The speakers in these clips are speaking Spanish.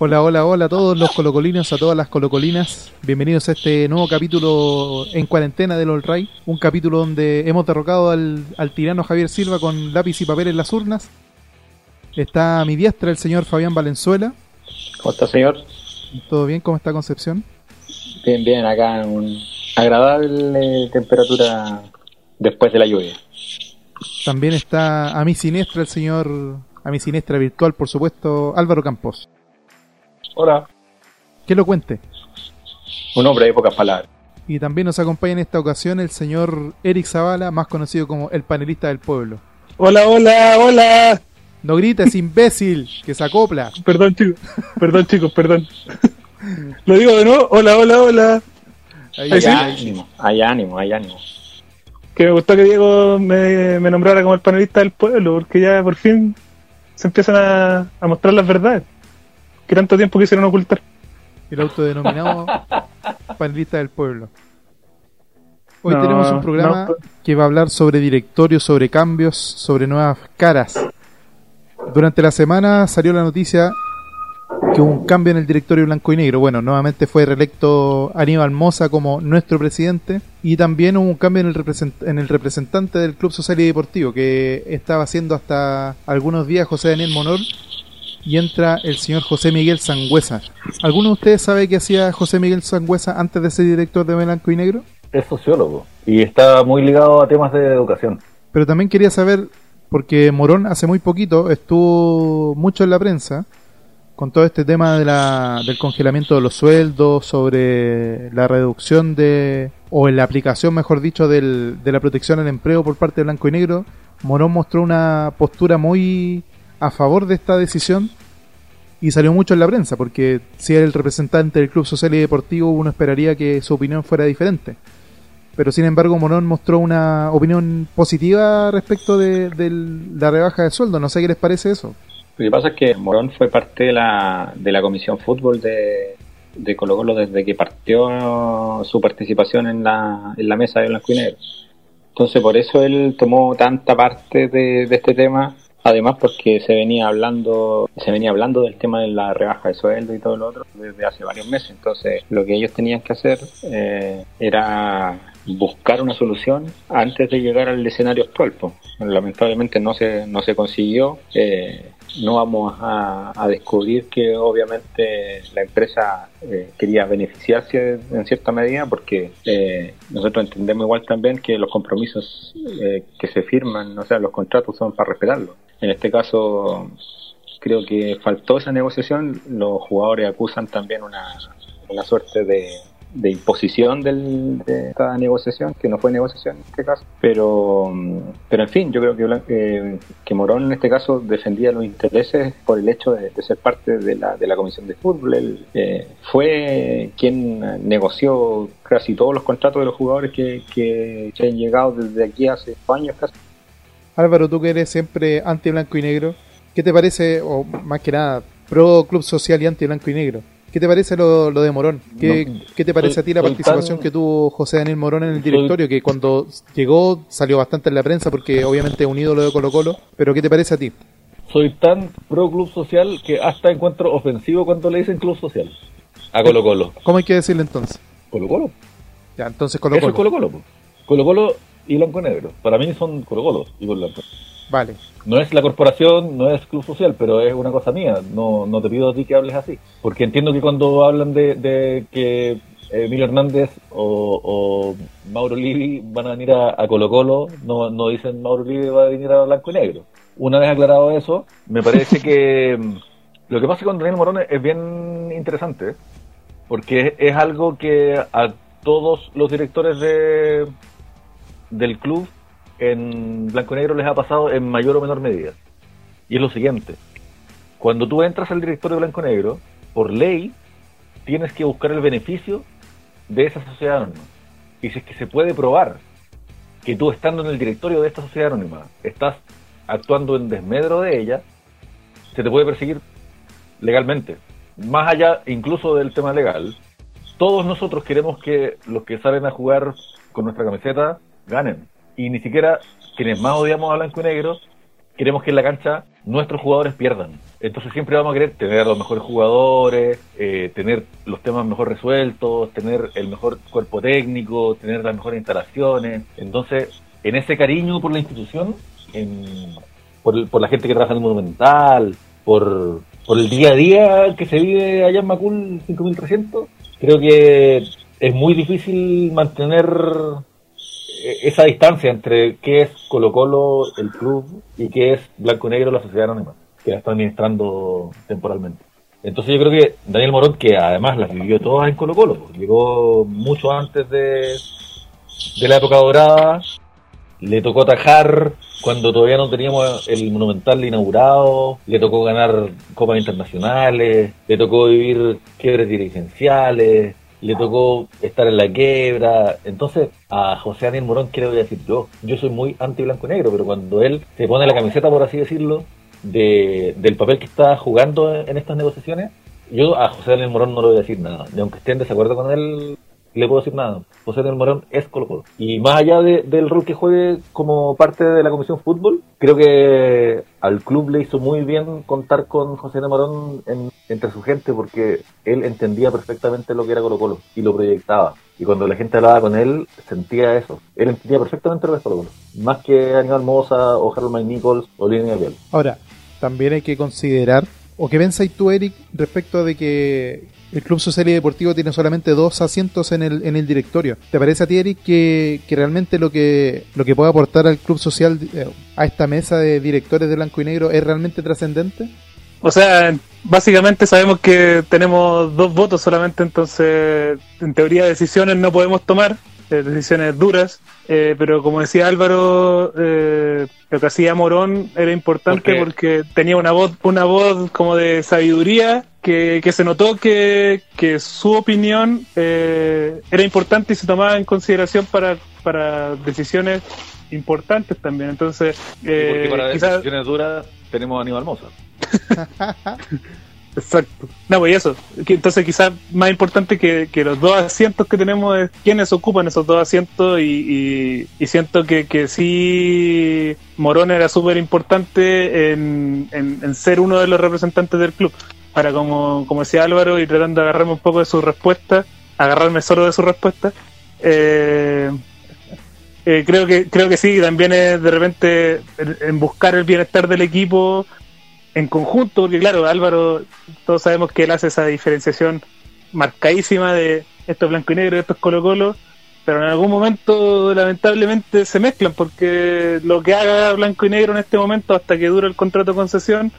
Hola, hola, hola a todos los colocolinos, a todas las colocolinas. Bienvenidos a este nuevo capítulo en cuarentena del All Ray. Un capítulo donde hemos derrocado al, al tirano Javier Silva con lápiz y papel en las urnas. Está a mi diestra el señor Fabián Valenzuela. ¿Cómo está, señor? ¿Todo bien? ¿Cómo está Concepción? Bien, bien, acá en un agradable temperatura después de la lluvia. También está a mi siniestra el señor, a mi siniestra virtual, por supuesto, Álvaro Campos. Hola. Que lo cuente. Un hombre de pocas palabras. Y también nos acompaña en esta ocasión el señor Eric Zavala, más conocido como el panelista del pueblo. Hola, hola, hola. No grites, imbécil, que se acopla. Perdón, chicos. Perdón, chicos, perdón. Lo digo de nuevo. Hola, hola, hola. Ahí, Hay sí. ánimo, hay ánimo, hay ánimo. Que me gustó que Diego me, me nombrara como el panelista del pueblo, porque ya por fin se empiezan a, a mostrar las verdades que tanto tiempo quisieron ocultar. el autodenominado panelista del pueblo. Hoy No, tenemos un programa no. que va a hablar sobre directorios, sobre cambios, sobre nuevas caras. Durante la semana salió la noticia que hubo un cambio en el directorio blanco y negro. Bueno, nuevamente fue reelecto Aníbal Moza como nuestro presidente y también hubo un cambio en el, represent- en el representante del Club Social y Deportivo que estaba haciendo hasta algunos días José Daniel Monor y entra el señor José Miguel Sangüesa. ¿Alguno de ustedes sabe qué hacía José Miguel Sangüesa antes de ser director de Blanco y Negro? es sociólogo y está muy ligado a temas de educación. Pero también quería saber, porque Morón hace muy poquito estuvo mucho en la prensa con todo este tema de la, del congelamiento de los sueldos, sobre la reducción de, o en la aplicación, mejor dicho, del, de la protección al empleo por parte de Blanco y Negro. Morón mostró una postura muy a favor de esta decisión y salió mucho en la prensa, porque si era el representante del Club Social y Deportivo, uno esperaría que su opinión fuera diferente pero sin embargo Morón mostró una opinión positiva respecto de, la rebaja de sueldo. No sé qué les parece eso. Lo que pasa es que Morón fue parte de la, de la comisión fútbol de, de Colo Colo desde que partió su participación en la, en la mesa de Blanco y. Entonces por eso él tomó tanta parte de este tema, además porque se venía hablando, se venía hablando del tema de la rebaja de sueldo y todo lo otro desde hace varios meses. Entonces lo que ellos tenían que hacer eh, era buscar una solución antes de llegar al escenario actual. Lamentablemente no se, no se consiguió. Eh, no vamos a, a descubrir que obviamente la empresa eh, quería beneficiarse en cierta medida porque eh, nosotros entendemos igual también que los compromisos eh, que se firman, o sea, los contratos son para respetarlos. En este caso creo que faltó esa negociación, los jugadores acusan también una, una suerte de, de imposición de esta negociación, que no fue negociación en este caso, pero, mm, pero en fin, yo creo que, eh, que Morón en este caso defendía los intereses por el hecho de, ser parte de la, de la comisión de fútbol. Eh, fue quien negoció casi todos los contratos de los jugadores que, que, que han llegado desde aquí hace años casi. Álvaro, tú que eres siempre anti blanco y negro, ¿qué te parece, o más que nada, pro club social y anti blanco y negro? ¿Qué te parece lo, lo de Morón? ¿Qué, No, qué te parece a ti la participación que tuvo José Daniel Morón en el directorio? Que cuando llegó salió bastante en la prensa porque obviamente es un ídolo de Colo Colo, pero ¿qué te parece a ti? Soy tan pro club social que hasta encuentro ofensivo cuando le dicen club social. A Colo Colo. ¿Cómo hay que decirle entonces? Colo Colo. Ya, entonces Colo Eso Colo. es Colo Colo. po. Colo Colo y Blanco Negro. Para mí son Colo Colo y Blanco. Vale. No es la corporación, no es club social, pero es una cosa mía. No, no te pido a ti que hables así. Porque entiendo que cuando hablan de, de que Emilio Hernández o, o Mauro Livi van a venir a, a Colo Colo, no, no dicen Mauro Livi va a venir a Blanco y Negro. Una vez aclarado eso, me parece que lo que pasa con Daniel Morón es bien interesante, porque es, es algo que a todos los directores de, del club en blanco y negro les ha pasado en mayor o menor medida. Y es lo siguiente. Cuando tú entras al directorio de blanco y negro, por ley, tienes que buscar el beneficio de esa sociedad anónima. Y si es que se puede probar que tú estando en el directorio de esta sociedad anónima estás actuando en desmedro de ella, se te puede perseguir legalmente. Más allá incluso del tema legal, todos nosotros queremos que los que salen a jugar con nuestra camiseta ganen. Y ni siquiera quienes más odiamos a blanco y negro queremos que en la cancha nuestros jugadores pierdan. Entonces siempre vamos a querer tener a los mejores jugadores, eh, tener los temas mejor resueltos, tener el mejor cuerpo técnico, tener las mejores instalaciones. Entonces, en ese cariño por la institución, por, por, la gente que trabaja en el Monumental, por, por el día a día que se vive allá en Macul 5300, creo que es muy difícil mantener esa distancia entre qué es Colo Colo, el club, y qué es Blanco Negro, la sociedad anónima, que la está administrando temporalmente. Entonces yo creo que Daniel Morón, que además las vivió todas en Colo Colo, llegó mucho antes de, de la época dorada, le tocó atajar cuando todavía no teníamos el Monumental inaugurado, le tocó ganar copas internacionales, le tocó vivir quiebres dirigenciales, le tocó estar en la quiebra. Entonces, a José Daniel Morón, ¿qué le voy a decir yo? Yo soy muy anti-blanco-negro, pero cuando él se pone la camiseta, por así decirlo, de, del papel que está jugando en estas negociaciones, yo a José Daniel Morón no le voy a decir nada. Y aunque esté en desacuerdo con él, le puedo decir nada. José Daniel Morón es Colo Colo. Y más allá del rol que juegue como parte de la Comisión Fútbol, creo que al club le hizo muy bien contar con José Daniel Morón entre su gente porque él entendía perfectamente lo que era Colo Colo y lo proyectaba. Y cuando la gente hablaba con él, sentía eso. Él entendía perfectamente lo que es Colo Colo. Más que Aníbal Mosa o Harold Nichols o Línea Biel. Ahora, también hay que considerar, o que pensáis tú, Eric, respecto de que el Club Social y Deportivo tiene solamente dos asientos en el, en el directorio. ¿Te parece a ti, Eric, que, realmente lo que, lo que puede aportar al Club Social eh, a esta mesa de directores de Blanco y Negro es realmente trascendente? O sea, básicamente sabemos que tenemos dos votos solamente, entonces en teoría decisiones no podemos tomar, eh, decisiones duras, eh, pero como decía Álvaro, eh, lo que hacía Morón era importante porque tenía una voz, una voz como de sabiduría que, que se notó que, que su opinión era importante y se tomaba en consideración para, para decisiones importantes también. Entonces, porque para decisiones duras tenemos a Aníbal Mosa. Exacto. No, pues eso. Entonces quizás más importante que, los dos asientos que tenemos es quiénes ocupan esos dos asientos y, siento que, que sí Morón era súper importante en, ser uno de los representantes del club. Para como, como decía Álvaro y tratando de agarrarme un poco de su respuesta, agarrarme solo de su respuesta, eh, eh, creo que creo que sí, también es de repente en buscar el bienestar del equipo en conjunto, porque claro, Álvaro, todos sabemos que él hace esa diferenciación marcadísima de esto es blanco y negro, esto es Colo Colo, pero en algún momento lamentablemente se mezclan, porque lo que haga blanco y negro en este momento, hasta que dure el contrato de concesión,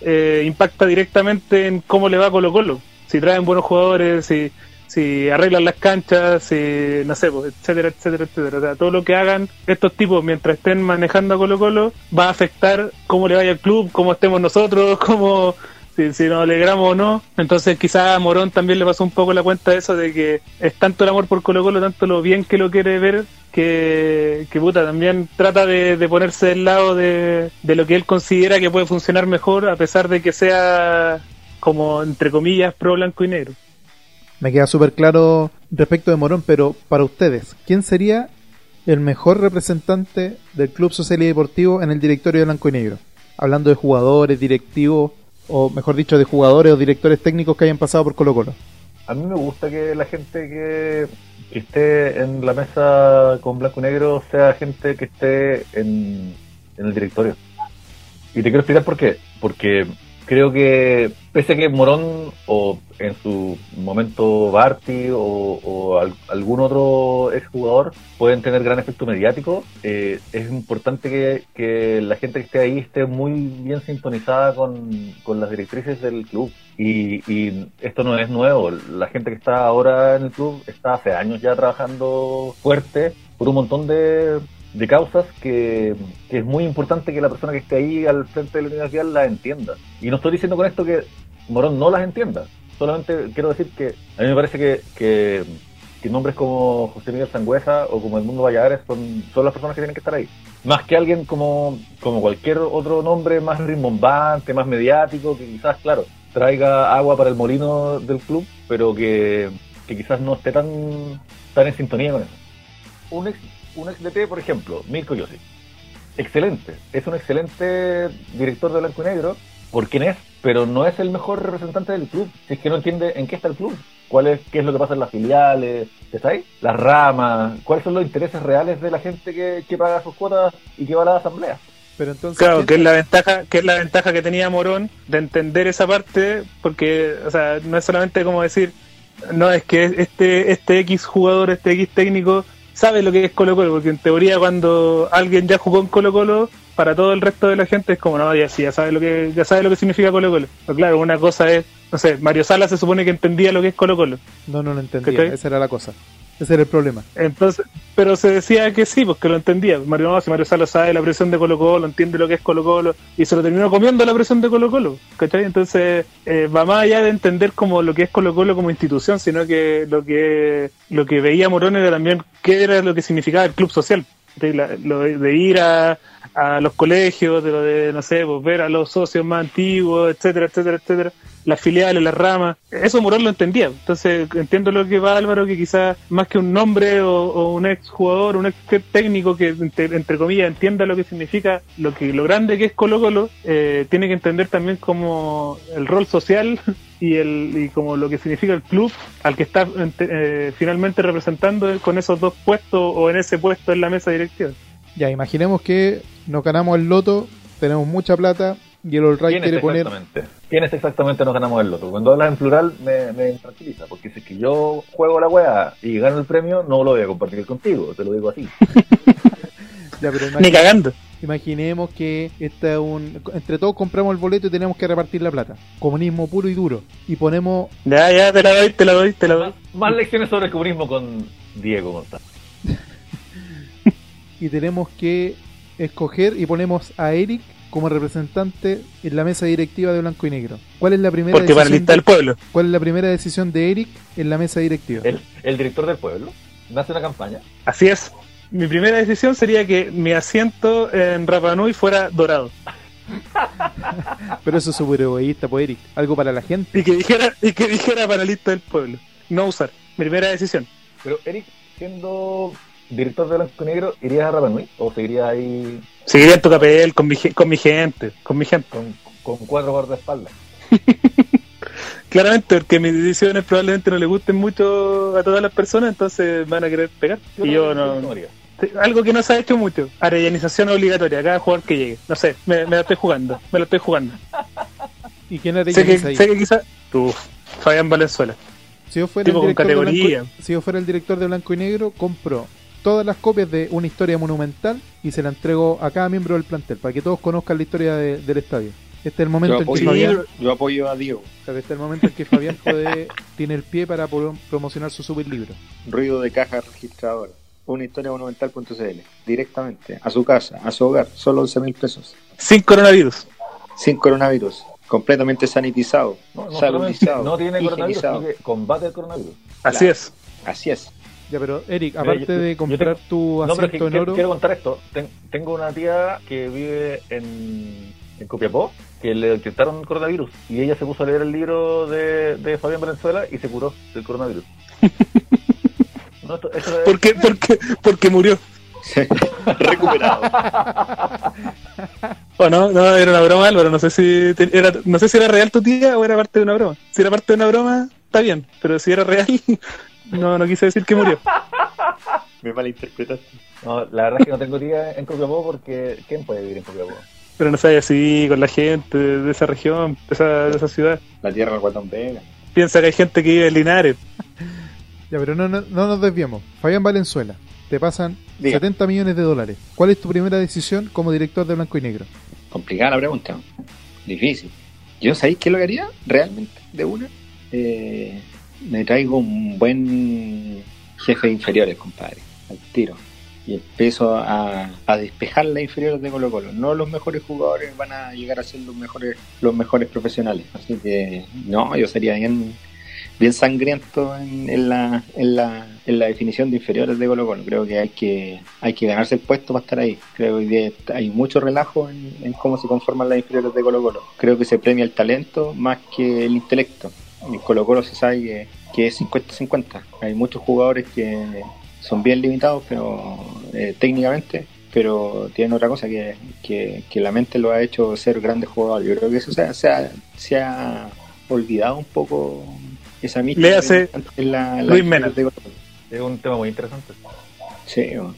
eh, impacta directamente en cómo le va a Colo Colo. Si traen buenos jugadores, si si arreglan las canchas, si, no sé, pues, etcétera, etcétera, etcétera. O sea, todo lo que hagan estos tipos mientras estén manejando a Colo Colo va a afectar cómo le vaya al club, cómo estemos nosotros, cómo, si, si nos alegramos o no. Entonces quizás a Morón también le pasó un poco la cuenta de eso, de que es tanto el amor por Colo Colo, tanto lo bien que lo quiere ver, que, que puta, también trata de, de ponerse del lado de, de lo que él considera que puede funcionar mejor, a pesar de que sea como, entre comillas, pro blanco y negro. Me queda súper claro respecto de Morón, pero para ustedes, ¿quién sería el mejor representante del Club Social y Deportivo en el directorio de Blanco y Negro? Hablando de jugadores, directivos, o mejor dicho, de jugadores o directores técnicos que hayan pasado por Colo Colo. A mí me gusta que la gente que, esté en la mesa con Blanco y Negro sea gente que esté en, en el directorio. Y te quiero explicar por qué. Porque creo que pese a que Morón o en su momento Barty o, algún otro exjugador pueden tener gran efecto mediático, eh, es importante que, la gente que esté ahí esté muy bien sintonizada con, las directrices del club. Y, y, esto no es nuevo, la gente que está ahora en el club está hace años ya trabajando fuerte por un montón de de causas que, es muy importante que la persona que esté ahí al frente de la universidad la entienda. Y no estoy diciendo con esto que Morón no las entienda, solamente quiero decir que a mí me parece que, que, nombres como José Miguel Sangüesa o como Edmundo Valladares son, son las personas que tienen que estar ahí. Más que alguien como, como cualquier otro nombre más rimbombante, más mediático, que quizás, claro, traiga agua para el molino del club, pero que, que quizás no esté tan, tan en sintonía con eso. Un un ex DT, por ejemplo, Mirko Yossi. excelente. Es un excelente director de blanco y negro por quién es, pero no es el mejor representante del club. Si es que no entiende en qué está el club, cuál es, qué es lo que pasa en las filiales, ¿está ahí? Las ramas, cuáles son los intereses reales de la gente que, que paga sus cuotas y que va a la asamblea. Pero entonces, Claro, ¿qué- que es la ventaja, que es la ventaja que tenía Morón de entender esa parte, porque, o sea, no es solamente como decir, no, es que este, este X jugador, este X técnico, sabe lo que es Colo Colo, porque en teoría cuando alguien ya jugó en Colo Colo, para todo el resto de la gente es como, no, ya sí, ya sabe lo que, ya sabe lo que significa Colo Colo. Pero claro, una cosa es, no sé, Mario Sala se supone que entendía lo que es Colo Colo. no, no lo entendía. Esa era la cosa. Ese era el problema. Entonces, pero se decía que sí, porque lo entendía. Mario no, si Mario Sala sabe la presión de Colo Colo, entiende lo que es Colo Colo, y se lo terminó comiendo la presión de Colo Colo, ¿cachai? Entonces, eh, va más allá de entender como lo que es Colo Colo como institución, sino que lo que lo que veía Morón era también qué era lo que significaba el club social. La- lo de, de ir a, a los colegios, de lo de, no sé, pues, ver a los socios más antiguos, etcétera, etcétera, etcétera, las filiales, las ramas, eso Morón lo entendía. Entonces entiendo lo que va Álvaro, que quizás más que un nombre o, un ex jugador, un ex técnico que entre, comillas entienda lo que significa, lo que lo grande que es Colo Colo, eh, tiene que entender también como el rol social y el y como lo que significa el club al que está eh, finalmente representando con esos dos puestos o en ese puesto en la mesa directiva. Ya, imaginemos que nos ganamos el loto, tenemos mucha plata y el All Right ¿Quiénes quiere poner. exactamente? ¿Quiénes exactamente nos ganamos el loto? Cuando hablas en plural me, me tranquiliza, porque si es que yo juego la weá y gano el premio, no lo voy a compartir contigo, te lo digo así. Ya, pero Ni imagi- cagando. imaginemos que este es un. Entre todos compramos el boleto y tenemos que repartir la plata. Comunismo puro y duro. Y ponemos. Ya, ya, te la doy, te la doy, te la doy. Más, más lecciones sobre el comunismo con Diego González. Y tenemos que escoger y ponemos a Eric como representante en la mesa directiva de Blanco y Negro. ¿Cuál es la primera Porque para decisión? lista del pueblo. ¿Cuál es la primera decisión de Eric en la mesa directiva? El, el director del pueblo nace una campaña. Así es. Mi primera decisión sería que mi asiento en Rapa Nui fuera dorado. Pero eso es súper egoísta, pues Eric. Algo para la gente. Y que dijera, y que dijera para lista del pueblo. No usar. Mi primera decisión. Pero Eric, siendo director de Blanco y Negro, ¿irías a Rapa Nui? ¿O seguirías ahí Seguiría en tu papel con mi, con mi gente. Con mi gente. con, con cuatro guardaespaldas? Claramente, porque mis decisiones probablemente no le gusten mucho a todas las personas, entonces van a querer pegar. Y yo no. Algo que no se ha hecho mucho. Arellanización obligatoria. Cada jugador que llegue. No sé. Me, me la estoy jugando. Me la estoy jugando. ¿Y quién haría Sé que, ahí? sé que quizás. Tú, Fabián Valenzuela. Si yo, fuera tipo el con director de categoría. Blanco, si yo fuera el director de Blanco y Negro, compro todas las copias de una historia monumental y se la entrego a cada miembro del plantel para que todos conozcan la historia de- del estadio. Este es el momento Yo en que apoyo, Fabián, yo apoyo a Diego. este es el momento en que Fabián puede, tiene el pie para pro- promocionar su super libro. Ruido de caja registradora. Una historia monumental.cl. Directamente a su casa, a su hogar. Solo 11 mil pesos. Sin coronavirus. Sin coronavirus. Completamente sanitizado. No, no, saludizado. no tiene coronavirus, combate el coronavirus. Así Claro. es. Así es. Ya, pero Eric, Mira, aparte yo- de comprar tu No, pero es que asiento en quiero, oro, quiero contar esto. Ten- tengo una tía que vive en, en Copiapó que le detectaron coronavirus y ella se puso a leer el libro de, de Fabián Valenzuela y se curó del coronavirus. No, esto- esto es- ¿Por qué? Porque, porque murió. Recuperado. ¿O no? No, era una broma, Álvaro. No sé si te- era, no sé si era real tu tía o era parte de una broma. Si era parte de una broma, está bien. Pero si era real, no, no quise decir que murió. Me malinterpretaste. no, la verdad es que no tengo tía en Copiapó porque ¿quién puede vivir en Copiapó? Pero no sé, así con la gente de esa región, de esa, de esa ciudad. La tierra del guatón Vega. Piensa que hay gente que vive en Linares. ya, pero no, no, no nos desviamos. Fabián Valenzuela, te pasan Diga. 70 millones de dólares. ¿Cuál es tu primera decisión como director de Blanco y Negro? Complicada la pregunta. Difícil. Yo, ¿sabéis qué lo haría? Realmente, de una. Eh, me traigo un buen jefe de inferiores, compadre. Al tiro. Y empiezo a, a despejar las inferiores de Colo Colo. No los mejores jugadores van a llegar a ser los mejores, los mejores profesionales. Así que, no, yo sería bien, bien sangriento en, en la, en, la, en la definición de inferiores de Colo Colo. Creo que hay que, hay que ganarse el puesto para estar ahí. Creo que hay mucho relajo en, en cómo se conforman las inferiores de Colo Colo. Creo que se premia el talento más que el intelecto. En Colo Colo se sabe que, que es 50-50. Hay muchos jugadores que son bien limitados, pero eh, técnicamente, pero tienen otra cosa que, que, que la mente lo ha hecho ser grandes jugadores. Yo creo que eso se ha, se ha, se ha olvidado un poco esa en la, la Luis Mena. de- Es un tema muy interesante. Sí, bueno.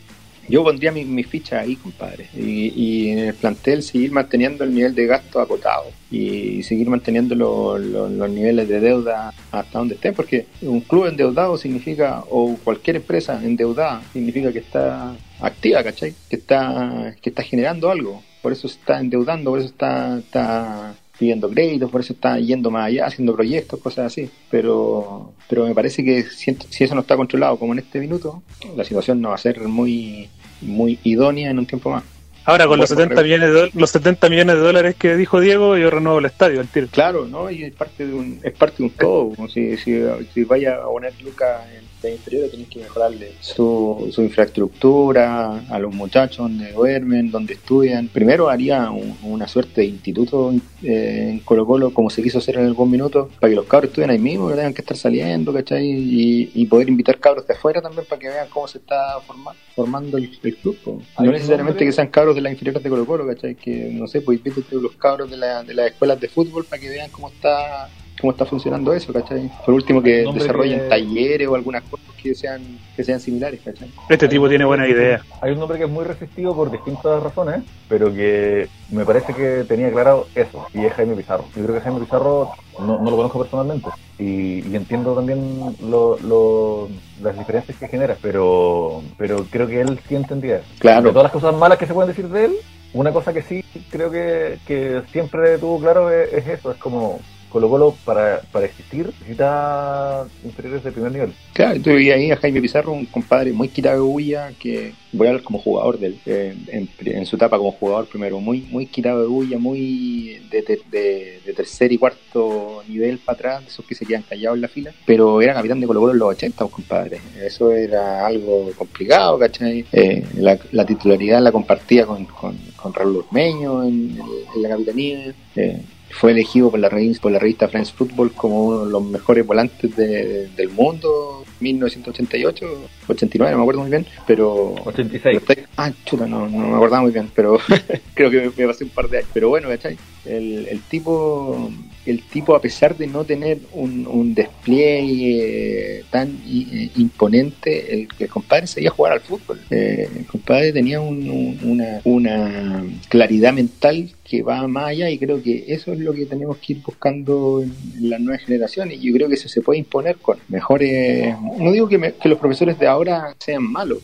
Yo pondría mi, mi ficha ahí, compadre. Y, en el plantel seguir manteniendo el nivel de gasto acotado y seguir manteniendo lo- lo- los niveles de deuda hasta donde estén, porque un club endeudado significa, o cualquier empresa endeudada, significa que está activa, ¿cachai? Que está, que está generando algo. Por eso está endeudando, por eso está, está pidiendo créditos, por eso está yendo más allá, haciendo proyectos, cosas así. Pero, pero me parece que si, si eso no está controlado como en este minuto, la situación no va a ser muy, muy idónea en un tiempo más. Ahora con los Bueno, 70 millones de, los 70 millones de dólares que dijo Diego, yo renuevo el estadio al tiro. Claro, ¿no? Y es parte de un, es parte de un todo. como Si, si, si vaya a poner Lucas en la inferior, tienes que mejorarle su, su infraestructura, a los muchachos donde duermen, donde estudian. Primero haría un- una suerte de instituto eh, en Colo Colo, como se quiso hacer en algún minuto, para que los cabros estudien ahí mismo, que tengan que estar saliendo, ¿cachai? Y, y poder invitar cabros de afuera también para que vean cómo se está forma- formando el, el club. po. No necesariamente que sean cabros de las inferiores de Colo Colo, ¿cachai? Que, no sé, pues invítate a los cabros de, la, de las escuelas de fútbol para que vean cómo está cómo está funcionando eso, ¿cachai? Por último, Hay que desarrollen que- talleres o algunas cosas que sean que sean similares, ¿cachai? Este tipo tiene buena idea. Hay un nombre que es muy resistido por distintas razones, pero que me parece que tenía claro eso, y es Jaime Pizarro. Yo creo que Jaime Pizarro no, no lo conozco personalmente, y, y entiendo también lo- lo- las diferencias que genera, pero, pero creo que él sí entendía. eso. De Claro, todas las cosas malas que se pueden decir de él, una cosa que sí creo que, que siempre tuvo claro es, es eso, es como Colo Colo para, para existir necesita inferiores de primer nivel. claro, y tú veías ahí a Jaime Pizarro, un compadre muy quitado de bulla, que voy a hablar como jugador de él, eh, en, su etapa como jugador primero, muy muy quitado de bulla, muy de, de- de- tercer y cuarto nivel para atrás, esos que se quedan callados en la fila, pero era capitán de Colo Colo en los 80, pues, compadre. Eso era algo complicado, ¿cachai? Eh, la, la titularidad la compartía con, con, con Raúl Urmeño en, en la capitanía. eh, fue elegido por la revista, por la revista France Football como uno de los mejores volantes de- del mundo 1988 89 no me acuerdo muy bien pero 86. pero está- ah chuta no, no me acordaba muy bien pero creo que me, me pasé un par de años pero bueno ¿cachai? el, el tipo el tipo a pesar de no tener un, un despliegue tan i- eh, imponente el, el compadre seguía a jugar al fútbol Eh, el compadre tenía un- un- una, una claridad mental que va más allá y creo que eso es lo que tenemos que ir buscando en, las nuevas generaciones. Y yo creo que eso se puede imponer con mejores no digo que, me- que los profesores de ahora sean malos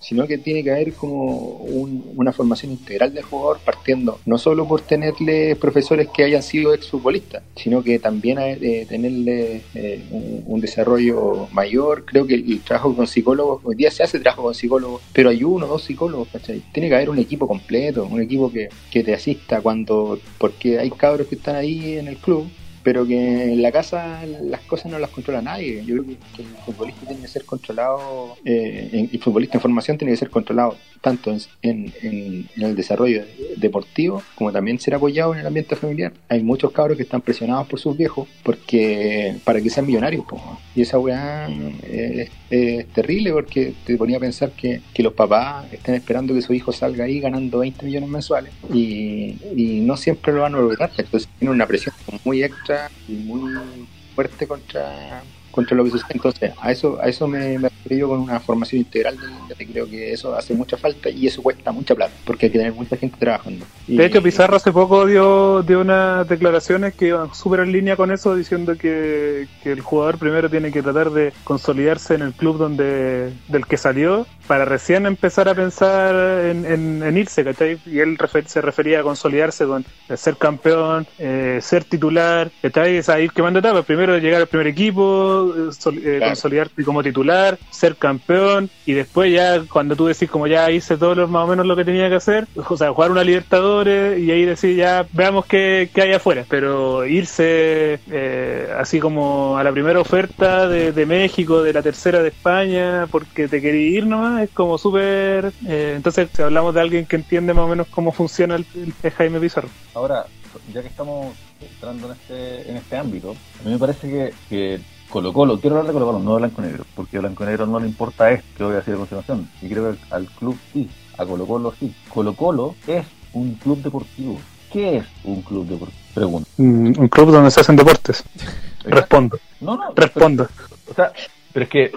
sino que tiene que haber como un- una formación integral del jugador partiendo no solo por tenerle profesores que hayan sido exfutbolistas sino que también eh, tenerle eh, un, desarrollo mayor. Creo que el, trabajo con psicólogos hoy día se hace trabajo con psicólogos pero hay uno o dos psicólogos tiene que haber un equipo completo un equipo que, que te asista cuando porque hay cabros que están ahí en el club pero que en la casa las cosas no las controla nadie. Yo creo que, el futbolista tiene que ser controlado, eh, el futbolista en formación tiene que ser controlado tanto en, en- en- el desarrollo deportivo como también ser apoyado en el ambiente familiar. Hay muchos cabros que están presionados por sus viejos porque para que sean millonarios. Y esa weá eh, es, es terrible porque te ponía a pensar que, que los papás están esperando que su hijo salga ahí ganando 20 millones mensuales y, y no siempre lo van a lograr. Entonces tiene una presión muy extra y muy fuerte contra contra lo que sucede. Entonces, a eso a eso me, me refiero con una formación integral. del- creo que eso hace mucha falta y eso cuesta mucha plata porque hay que tener mucha gente trabajando. Y- De hecho, Pizarro hace poco dio, dio unas declaraciones que iban súper en línea con eso, diciendo que, que el jugador primero tiene que tratar de consolidarse en el club donde del que salió para recién empezar a pensar en, en- irse, ¿cachai? Y él se refería a consolidarse con eh, ser campeón, eh, ser titular, ¿cachai? Es ahí quemando etapas. Primero llegar al primer equipo, eh, sol- eh, Claro. consolidarte como titular, ser campeón, y después ya cuando tú decís como ya hice todo lo, más o menos lo que tenía que hacer, o sea, jugar una Libertadores y ahí decir ya veamos qué, qué hay afuera, pero irse eh, así como a la primera oferta de, de México, de la tercera de España, porque te quería ir nomás, es como súper... eh, entonces, si hablamos de alguien que entiende más o menos cómo funciona el, el Jaime Pizarro. Ahora, ya que estamos entrando en este, en este ámbito, a mí me parece que, que Colo Colo, quiero hablar de Colo Colo, no de Blanco Negro, porque a Blanco Negro no le importa esto que voy a decir a continuación, y creo que al club sí. a Colo Colo sí. Colo Colo es un club deportivo. ¿Qué es un club deportivo? Pregunta. Mm, Un club donde se hacen deportes. Respondo. No, no. Respondo. O sea, pero es que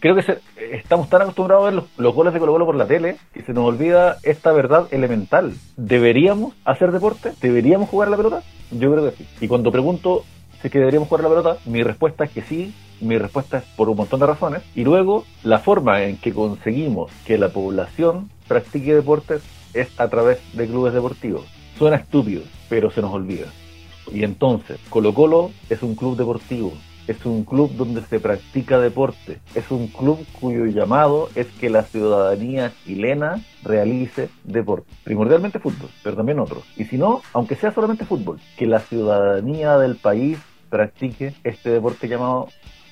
creo que se- estamos tan acostumbrados a ver los, los goles de Colo Colo por la tele que se nos olvida esta verdad elemental. ¿Deberíamos hacer deporte? ¿Deberíamos jugar a la pelota? Yo creo que sí. Y cuando pregunto si es que deberíamos jugar la pelota, mi respuesta es que sí. Mi respuesta es por un montón de razones. Y luego, la forma en que conseguimos que la población practique deportes es a través de clubes deportivos. Suena estúpido, pero se nos olvida. Y entonces, Colo Colo es un club deportivo, es un club donde se practica deporte, es un club cuyo llamado es que la ciudadanía chilena realice deporte, primordialmente fútbol, pero también otros. Y si no, aunque sea solamente fútbol, que la ciudadanía del país practique este deporte llamado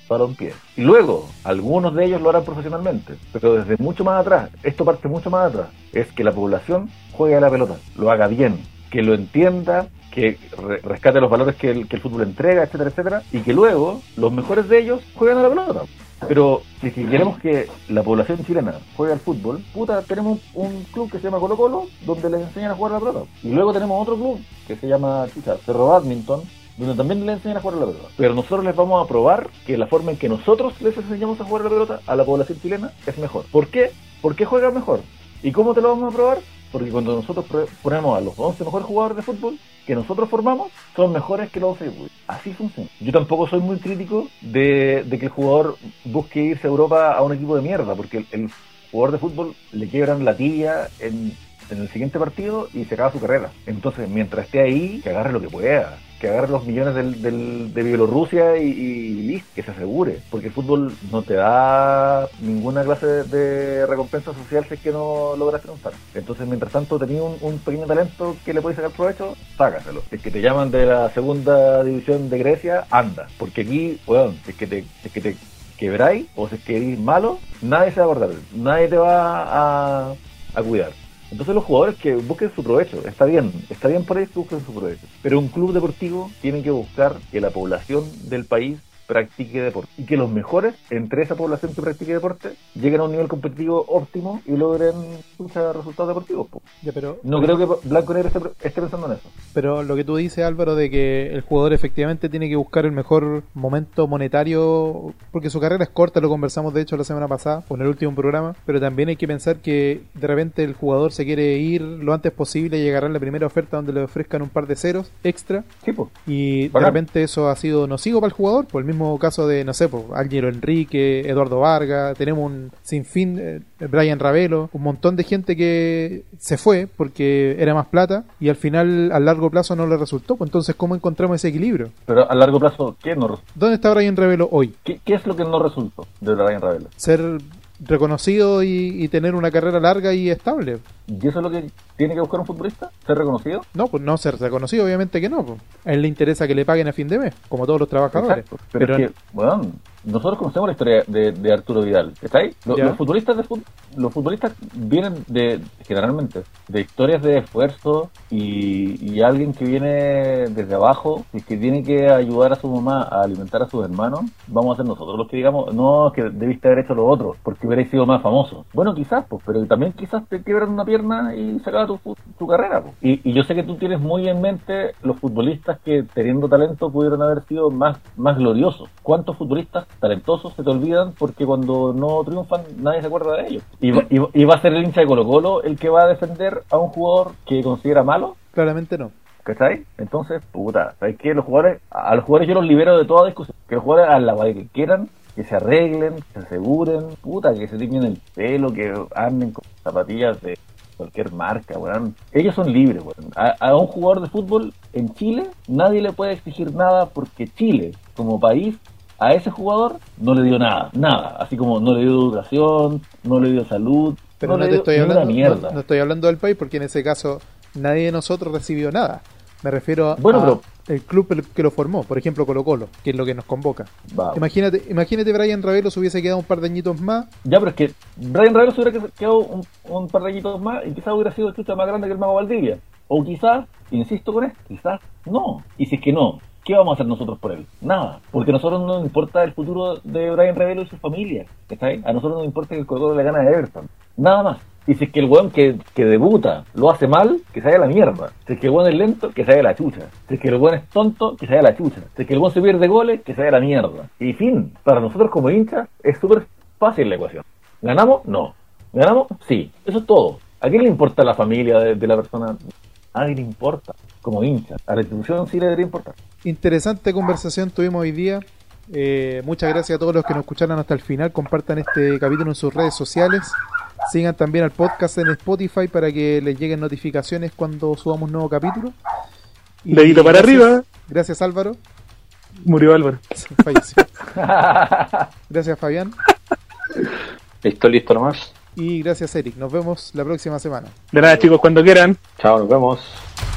balompié. Y luego, algunos de ellos lo harán profesionalmente, pero desde mucho más atrás, esto parte mucho más atrás, es que la población juegue a la pelota, lo haga bien, que lo entienda, que re- rescate los valores que el, fútbol entrega, etcétera, etcétera, y que luego los mejores de ellos jueguen a la pelota. Pero si si queremos que la población chilena juegue al fútbol, puta, tenemos un club que se llama Colo Colo, donde les enseñan a jugar a la pelota. Y luego tenemos otro club que se llama chucha, Cerro Badminton, donde también les enseñan a jugar a la pelota. Pero nosotros les vamos a probar que la forma en que nosotros les enseñamos a jugar a la pelota a la población chilena es mejor. ¿Por qué? ¿Por qué juegan mejor? ¿Y cómo te lo vamos a probar? Porque cuando nosotros ponemos a los 11 mejores jugadores de fútbol que nosotros formamos, son mejores que los 11 de fútbol. Así funciona. Yo tampoco soy muy crítico de, que el jugador busque irse a Europa a un equipo de mierda, porque el, el jugador de fútbol le quiebran la tibia en, en el siguiente partido y se acaba su carrera. Entonces, mientras esté ahí, que agarre lo que pueda. Que agarre los millones del, del- de Bielorrusia y, y listo, que se asegure. Porque el fútbol no te da ninguna clase de, recompensa social si es que no logras triunfar. Entonces, mientras tanto, tenías un, pequeño talento que le podéis sacar provecho, sácaselo. Si es que te llaman de la segunda división de Grecia, anda. Porque aquí, weón, si es que te, si que te quebráis o si es que eres malo, nadie se va a acordar. Nadie te va a, a cuidar. Entonces los jugadores que busquen su provecho, está bien, está bien por ellos que busquen su provecho. Pero un club deportivo tiene que buscar que la población del país practique deporte y que los mejores entre esa población que practique deporte lleguen a un nivel competitivo óptimo y logren muchos resultados deportivos. Ya, pero, No creo que Blanco Negro esté, esté pensando en eso. pero lo que tú dices, Álvaro, de que el jugador efectivamente tiene que buscar el mejor momento monetario, porque su carrera es corta, lo conversamos de hecho la semana pasada, o en el último programa, pero también hay que pensar que de repente el jugador se quiere ir lo antes posible y agarrar la primera oferta donde le ofrezcan un par de ceros extra Sí, pues. y de repente eso ha sido nocivo para el jugador, por el mismo caso de, no sé, por Álvaro Enrique, Eduardo Vargas, tenemos un sinfín, eh, Brian Ravelo, un montón de gente que se fue porque era más plata y al final a largo plazo no le resultó, pues entonces ¿cómo encontramos ese equilibrio? Pero a largo plazo, ¿qué, no, res- ¿Dónde está Brian Ravelo hoy? qué, qué es lo que no resultó de Ryan Ravelo? Ser reconocido y, y tener una carrera larga y estable. ¿Y eso es lo que tiene que buscar un futbolista? ¿Ser reconocido? No, pues no ser reconocido, obviamente que no. Pues. A él le interesa que le paguen a fin de mes, como todos los trabajadores. Exacto. Pero, Pero- es que, bueno, nosotros conocemos la historia de, de Arturo Vidal. ¿Está ahí? Lo- Ya. Los futbolistas de los futbolistas vienen de, generalmente, de historias de esfuerzo y, y alguien que viene desde abajo y que tiene que ayudar a su mamá a alimentar a sus hermanos, vamos a ser nosotros los que digamos, no, que debiste haber hecho lo otro, porque hubierais sido más famoso. Bueno, quizás, pues, pero también quizás te quiebran una pierna y se acaba tu, carrera. Y, y yo sé que tú tienes muy en mente los futbolistas que teniendo talento pudieron haber sido más, más gloriosos. ¿Cuántos futbolistas talentosos se te olvidan porque cuando no triunfan nadie se acuerda de ellos? Y va, y va- y va a ser el hincha de Colo Colo el que va a defender a un jugador que considera malo. Claramente no. ¿Cachai? Entonces, puta, ¿sabes qué? Los jugadores, a los jugadores yo los libero de toda discusión. Que los jugadores hagan la guay que quieran, que se arreglen, que se aseguren, puta, que se tiñen el pelo, que anden con zapatillas de cualquier marca, weón. Ellos son libres, weón. A, a un jugador de fútbol en Chile nadie le puede exigir nada porque Chile, como país, a ese jugador no le dio nada, nada. Así como no le dio educación, no le dio salud, Pero no, le te dio estoy ni una hablando, no, no estoy hablando del país porque en ese caso nadie de nosotros recibió nada. Me refiero a, Bueno, a pero- el club que lo formó, por ejemplo Colo Colo, que es lo que nos convoca. Imagínate, imagínate Brian Ravelo se hubiese quedado un par de añitos más. Ya, pero es que Brian Ravelo se hubiera quedado un, un par de añitos más y quizás hubiera sido el chucha más grande que el Mago Valdivia. O quizás, insisto con esto, quizás no. Y si es que no, ¿qué vamos a hacer nosotros por él? Nada. Porque a nosotros no nos importa el futuro de Brian Ravelo y su familia. ¿Está ahí? A nosotros nos importa que el Colo Colo le gane a Everton. Nada más. Y si es que el weón que, que debuta lo hace mal, que se vaya a la mierda. Si es que el weón es lento, que se vaya a la chucha. Si es que el weón es tonto, que se vaya a la chucha. Si es que el weón se pierde goles, que se la mierda. Y fin, para nosotros como hinchas es súper fácil la ecuación. ¿Ganamos? No. ¿Ganamos? Sí. Eso es todo. ¿A quién le importa la familia de, de la persona? A nadie le importa, como hincha. A la institución sí le debería importar. Interesante conversación tuvimos hoy día. Eh, muchas gracias a todos los que nos escucharon hasta el final. Compartan este capítulo en sus redes sociales. Sigan también al podcast en Spotify para que les lleguen notificaciones cuando subamos un nuevo capítulo. Y Dedito para gracias- arriba. Gracias Álvaro. Murió Álvaro. Falleció. Gracias Fabián. Listo, listo nomás. Y gracias Eric. Nos vemos la próxima semana. De nada, chicos, cuando quieran. Chao, nos vemos.